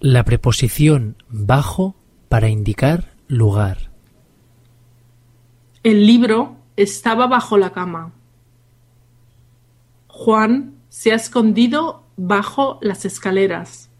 La preposición bajo para indicar lugar. El libro estaba bajo la cama. Juan se ha escondido bajo las escaleras.